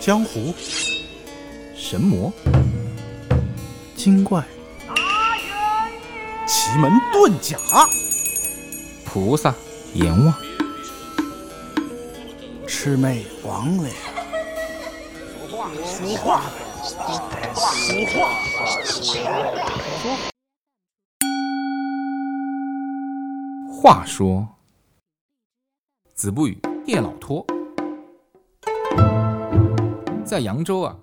江湖、神魔、精怪、奇门遁甲、菩萨、阎王、魑魅魍魉。俗话，俗话，话说，子不语叶老托，在扬州啊，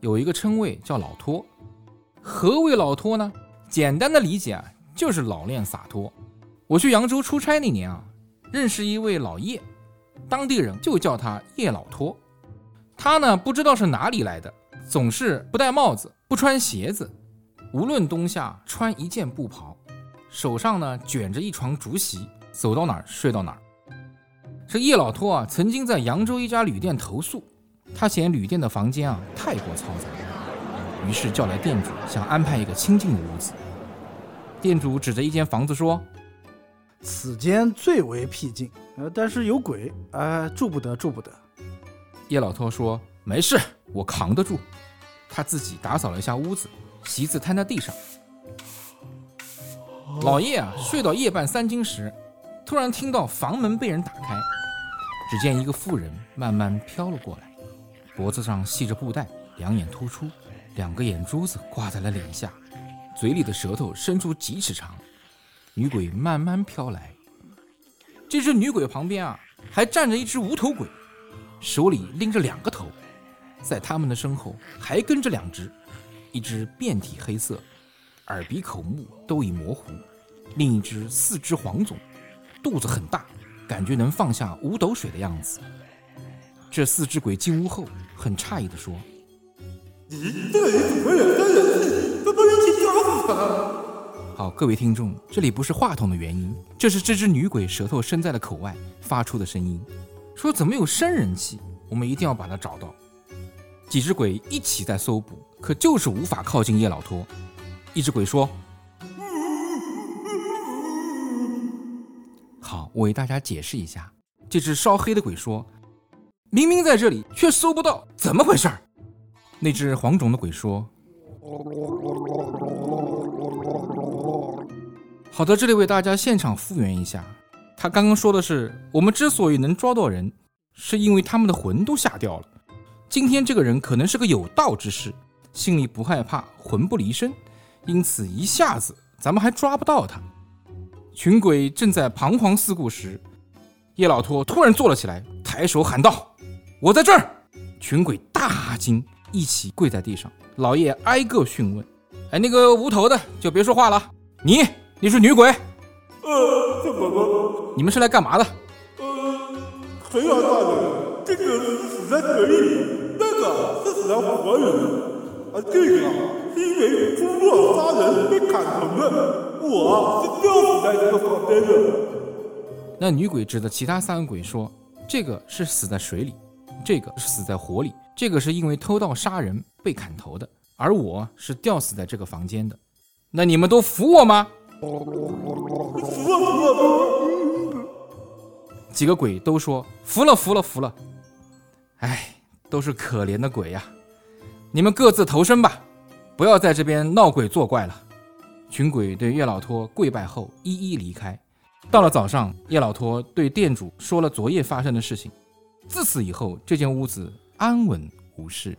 有一个称谓叫老托。何为老托呢？简单的理解啊，就是老练洒脱。我去扬州出差那年啊，认识一位老叶，当地人就叫他叶老托。他呢，不知道是哪里来的，总是不戴帽子，不穿鞋子，无论冬夏，穿一件布袍。手上呢卷着一床竹席，走到哪儿睡到哪儿。这叶老托啊，曾经在扬州一家旅店投诉，他嫌旅店的房间啊太过嘈杂，于是叫来店主，想安排一个清静的屋子。店主指着一间房子说此间最为僻静，呃，但是有鬼，呃、住不得，住不得。：“叶老托说没事，我扛得住。”他自己打扫了一下屋子，席子摊在地上。老叶啊，睡到夜半三更时，突然听到房门被人打开，只见一个妇人慢慢飘了过来，脖子上系着布带，两眼突出，两个眼珠子挂在了脸下，嘴里的舌头伸出几尺长。女鬼慢慢飘来，这只女鬼旁边啊，还站着一只无头鬼，手里拎着两个头，在他们的身后还跟着两只，一只遍体黑色，耳鼻口目都已模糊，另一只四肢黄肿，肚子很大，感觉能放下五斗水的样子。这四只鬼进屋后，很诧异地说咦，这个人怎么人，怎么一起叫啊好，各位听众，这里不是话筒的原因，这是这只女鬼舌头伸在了口外发出的声音。说怎么有生人气？我们一定要把它找到。几只鬼一起在搜捕，可就是无法靠近叶老托。一只鬼说：“好，我为大家解释一下。”这只烧黑的鬼说：“明明在这里，却搜不到，怎么回事儿？”那只黄种的鬼说：“好的，这里为大家现场复原一下。他刚刚说的是，我们之所以能抓到人，是因为他们的魂都吓掉了。今天这个人可能是个有道之士，心里不害怕，魂不离身，因此一下子咱们还抓不到他。群鬼正在彷徨四顾时，叶老托突然坐了起来，抬手喊道：“我在这儿！”群鬼大惊，一起跪在地上。老叶挨个讯问：“哎，那个无头的就别说话了，你你是女鬼？呃，怎么了？你们是来干嘛的？呃，陈老大人，这个是死在水里，那个是死在活人，啊，这个啊是因为出没杀人被砍疼的，我啊是吊死在这个房间的。那女鬼指着其他三个鬼说：“这个是死在水里，这个是死在火里，这个是因为偷盗杀人被砍头的，而我是吊死在这个房间的。那你们都服我吗？”服了服了！几个鬼都说服了服了服了。哎，都是可怜的鬼呀！你们各自投生吧，不要在这边闹鬼作怪了。群鬼对叶老托跪拜后，一一离开。到了早上，叶老托对店主说了昨夜发生的事情。自此以后，这间屋子安稳无事。